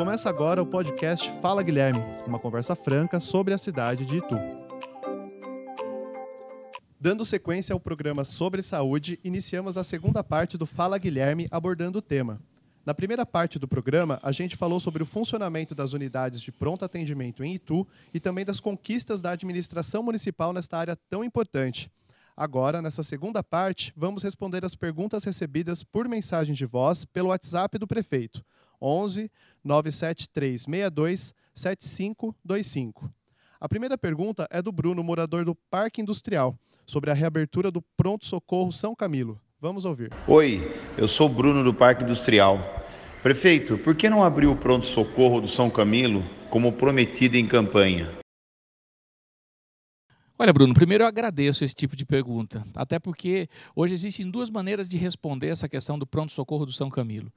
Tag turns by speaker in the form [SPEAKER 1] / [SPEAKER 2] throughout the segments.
[SPEAKER 1] Começa agora o podcast Fala Guilherme, uma conversa franca sobre a cidade de Itu. Dando sequência ao programa sobre saúde, iniciamos a segunda parte do Fala Guilherme abordando o tema. Na primeira parte do programa, a gente falou sobre o funcionamento das unidades de pronto atendimento em Itu e também das conquistas da administração municipal nesta área tão importante. Agora, nessa segunda parte, vamos responder as perguntas recebidas por mensagem de voz pelo WhatsApp do prefeito, 11 97362 7525. A primeira pergunta é do Bruno, morador do Parque Industrial, sobre a reabertura do Pronto Socorro São Camilo. Vamos ouvir.
[SPEAKER 2] Oi, eu sou Bruno do Parque Industrial. Prefeito, por que não abriu o Pronto Socorro do São Camilo como prometido em campanha?
[SPEAKER 3] Olha, Bruno, primeiro eu agradeço esse tipo de pergunta, até porque hoje existem duas maneiras de responder essa questão do pronto-socorro do São Camilo.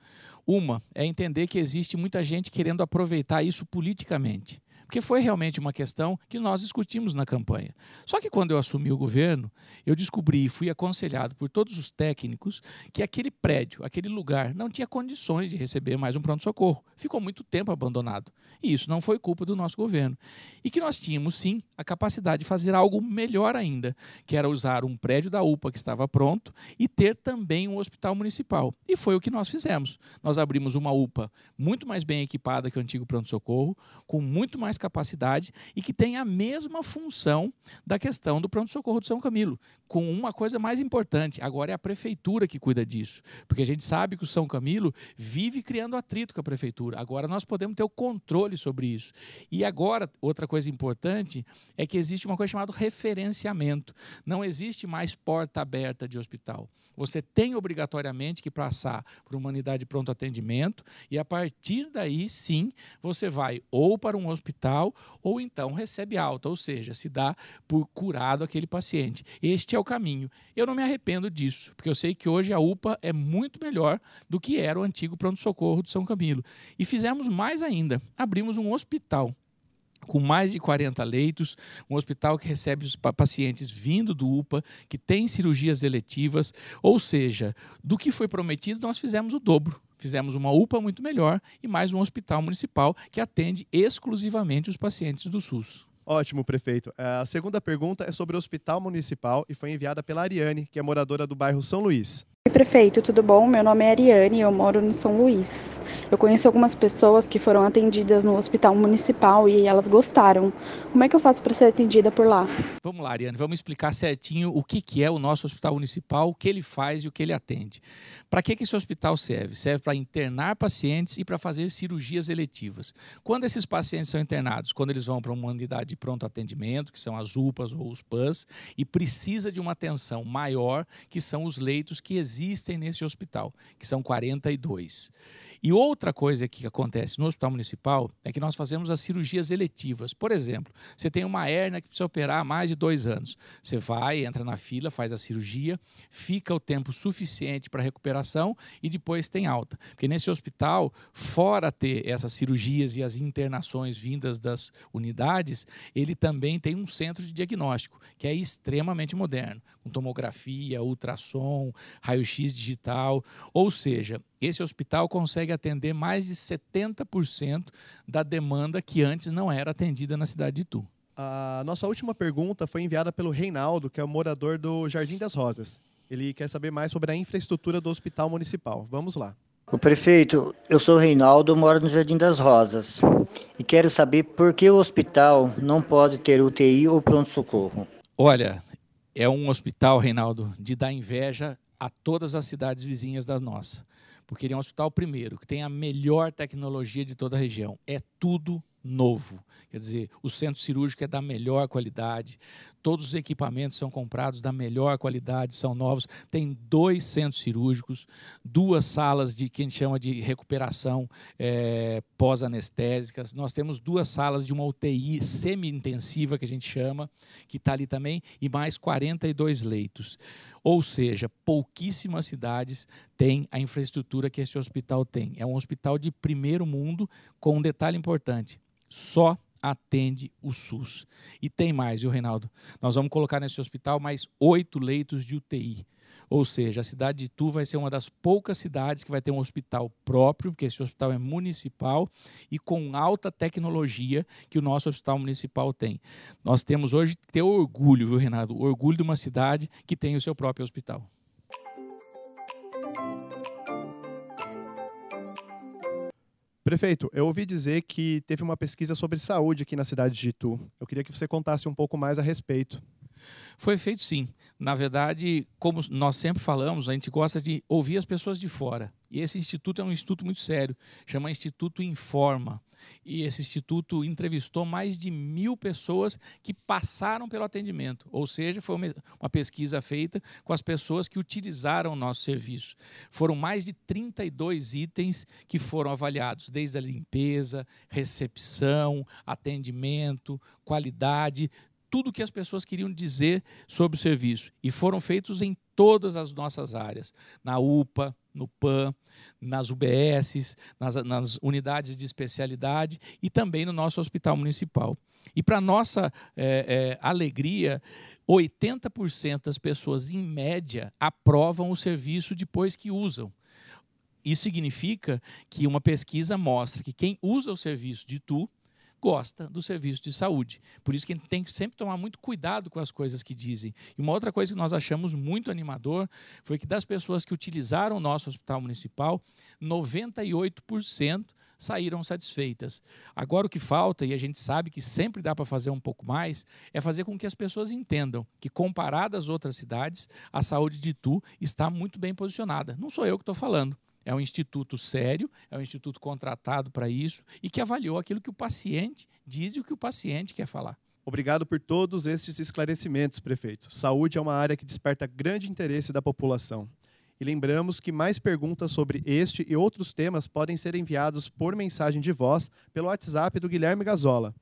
[SPEAKER 3] Uma é entender que existe muita gente querendo aproveitar isso politicamente porque foi realmente uma questão que nós discutimos na campanha. Só que quando eu assumi o governo, eu descobri e fui aconselhado por todos os técnicos que aquele prédio, aquele lugar, não tinha condições de receber mais um pronto-socorro. Ficou muito tempo abandonado. E isso não foi culpa do nosso governo. E que nós tínhamos, sim, a capacidade de fazer algo melhor ainda, que era usar um prédio da UPA que estava pronto e ter também um hospital municipal. E foi o que nós fizemos. Nós abrimos uma UPA muito mais bem equipada que o antigo pronto-socorro, com muito mais capacidade e que tem a mesma função da questão do pronto-socorro de São Camilo, com uma coisa mais importante, agora é a prefeitura que cuida disso, porque a gente sabe que o São Camilo vive criando atrito com a prefeitura, agora nós podemos ter o controle sobre isso. E agora, outra coisa importante é que existe uma coisa chamada referenciamento, não existe mais porta aberta de hospital. Você tem obrigatoriamente que passar por uma unidade de pronto atendimento e a partir daí sim você vai ou para um hospital ou então recebe alta, ou seja, se dá por curado aquele paciente. Este é o caminho. Eu não me arrependo disso, porque eu sei que hoje a UPA é muito melhor do que era o antigo pronto-socorro de São Camilo. E fizemos mais ainda, abrimos um hospital com mais de 40 leitos, um hospital que recebe os pacientes vindo do UPA, que tem cirurgias eletivas, ou seja, do que foi prometido, nós fizemos o dobro. Fizemos uma UPA muito melhor e mais um hospital municipal que atende exclusivamente os pacientes do SUS.
[SPEAKER 1] Ótimo, prefeito. É, a segunda pergunta é sobre o hospital municipal e foi enviada pela Ariane, que é moradora do bairro São Luís.
[SPEAKER 4] Oi, prefeito, tudo bom? Meu nome é Ariane e eu moro no São Luís. Eu conheço algumas pessoas que foram atendidas no hospital municipal e elas gostaram. Como é que eu faço para ser atendida por lá?
[SPEAKER 3] Vamos lá, Ariane, vamos explicar certinho o que, que é o nosso hospital municipal, o que ele faz e o que ele atende. Para que, que esse hospital serve? Serve para internar pacientes e para fazer cirurgias eletivas. Quando esses pacientes são internados? Quando eles vão para uma unidade de pronto atendimento, que são as UPAs ou os PAS, e precisa de uma atenção maior, que são os leitos que existem existem nesse hospital, que são 42. E outra coisa que acontece no hospital municipal é que nós fazemos as cirurgias eletivas. Por exemplo, você tem uma hérnia que precisa operar há mais de dois anos. Você vai, entra na fila, faz a cirurgia, fica o tempo suficiente para recuperação e depois tem alta. Porque nesse hospital, fora ter essas cirurgias e as internações vindas das unidades, ele também tem um centro de diagnóstico, que é extremamente moderno, com tomografia, ultrassom, raio-x digital. Ou seja, esse hospital consegue atender mais de 70% da demanda que antes não era atendida na cidade de Itu.
[SPEAKER 1] A nossa última pergunta foi enviada pelo Reinaldo, que é o morador do Jardim das Rosas. Ele quer saber mais sobre a infraestrutura do hospital municipal. Vamos lá.
[SPEAKER 5] O prefeito, eu sou o Reinaldo, moro no Jardim das Rosas e quero saber por que o hospital não pode ter UTI ou pronto-socorro.
[SPEAKER 3] Olha, é um hospital, Reinaldo, de dar inveja a todas as cidades vizinhas da nossa porque ele é um hospital, primeiro, que tem a melhor tecnologia de toda a região. É tudo novo. Quer dizer, o centro cirúrgico é da melhor qualidade, todos os equipamentos são comprados da melhor qualidade, são novos. Tem dois centros cirúrgicos, duas salas de que a gente chama de recuperação é, pós-anestésicas. Nós temos duas salas de uma UTI semi-intensiva, que a gente chama, que está ali também, e mais 42 leitos. Ou seja, pouquíssimas cidades têm a infraestrutura que esse hospital tem. É um hospital de primeiro mundo, com um detalhe importante: só atende o SUS. E tem mais, viu, Reinaldo? Nós vamos colocar nesse hospital mais oito leitos de UTI. Ou seja, a cidade de Itu vai ser uma das poucas cidades que vai ter um hospital próprio, porque esse hospital é municipal e com alta tecnologia que o nosso hospital municipal tem. Nós temos hoje que ter orgulho, viu, Renato? Orgulho de uma cidade que tem o seu próprio hospital.
[SPEAKER 1] Prefeito, eu ouvi dizer que teve uma pesquisa sobre saúde aqui na cidade de Itu. Eu queria que você contasse um pouco mais a respeito.
[SPEAKER 3] Foi feito sim. Na verdade, como nós sempre falamos, a gente gosta de ouvir as pessoas de fora. E esse instituto é um instituto muito sério, chama Instituto Informa. E esse instituto entrevistou mais de mil pessoas que passaram pelo atendimento. Ou seja, foi uma pesquisa feita com as pessoas que utilizaram o nosso serviço. Foram mais de 32 itens que foram avaliados, desde a limpeza, recepção, atendimento, qualidade, tudo que as pessoas queriam dizer sobre o serviço. E foram feitos em todas as nossas áreas, na UPA, no PAN, nas UBSs, nas, nas unidades de especialidade e também no nosso hospital municipal. E para nossa é, é, alegria, 80% das pessoas, em média, aprovam o serviço depois que usam. Isso significa que uma pesquisa mostra que quem usa o serviço de Tu gosta do serviço de saúde. Por isso que a gente tem que sempre tomar muito cuidado com as coisas que dizem. E uma outra coisa que nós achamos muito animador foi que das pessoas que utilizaram o nosso hospital municipal, 98% saíram satisfeitas. Agora o que falta, e a gente sabe que sempre dá para fazer um pouco mais, é fazer com que as pessoas entendam que, comparado às outras cidades, a saúde de Itu está muito bem posicionada. Não sou eu que estou falando. É um instituto sério, é um instituto contratado para isso e que avaliou aquilo que o paciente diz e o que o paciente quer falar.
[SPEAKER 1] Obrigado por todos esses esclarecimentos, prefeito. Saúde é uma área que desperta grande interesse da população. E lembramos que mais perguntas sobre este e outros temas podem ser enviados por mensagem de voz pelo WhatsApp do Guilherme Gazola,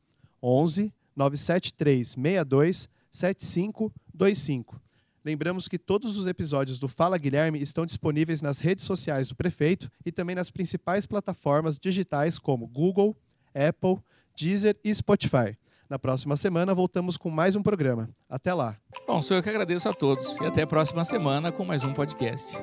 [SPEAKER 1] 11 973 62 7525. Lembramos que todos os episódios do Fala Guilherme estão disponíveis nas redes sociais do prefeito e também nas principais plataformas digitais como Google, Apple, Deezer e Spotify. Na próxima semana voltamos com mais um programa. Até lá.
[SPEAKER 3] Bom, sou eu que agradeço a todos e até a próxima semana com mais um podcast.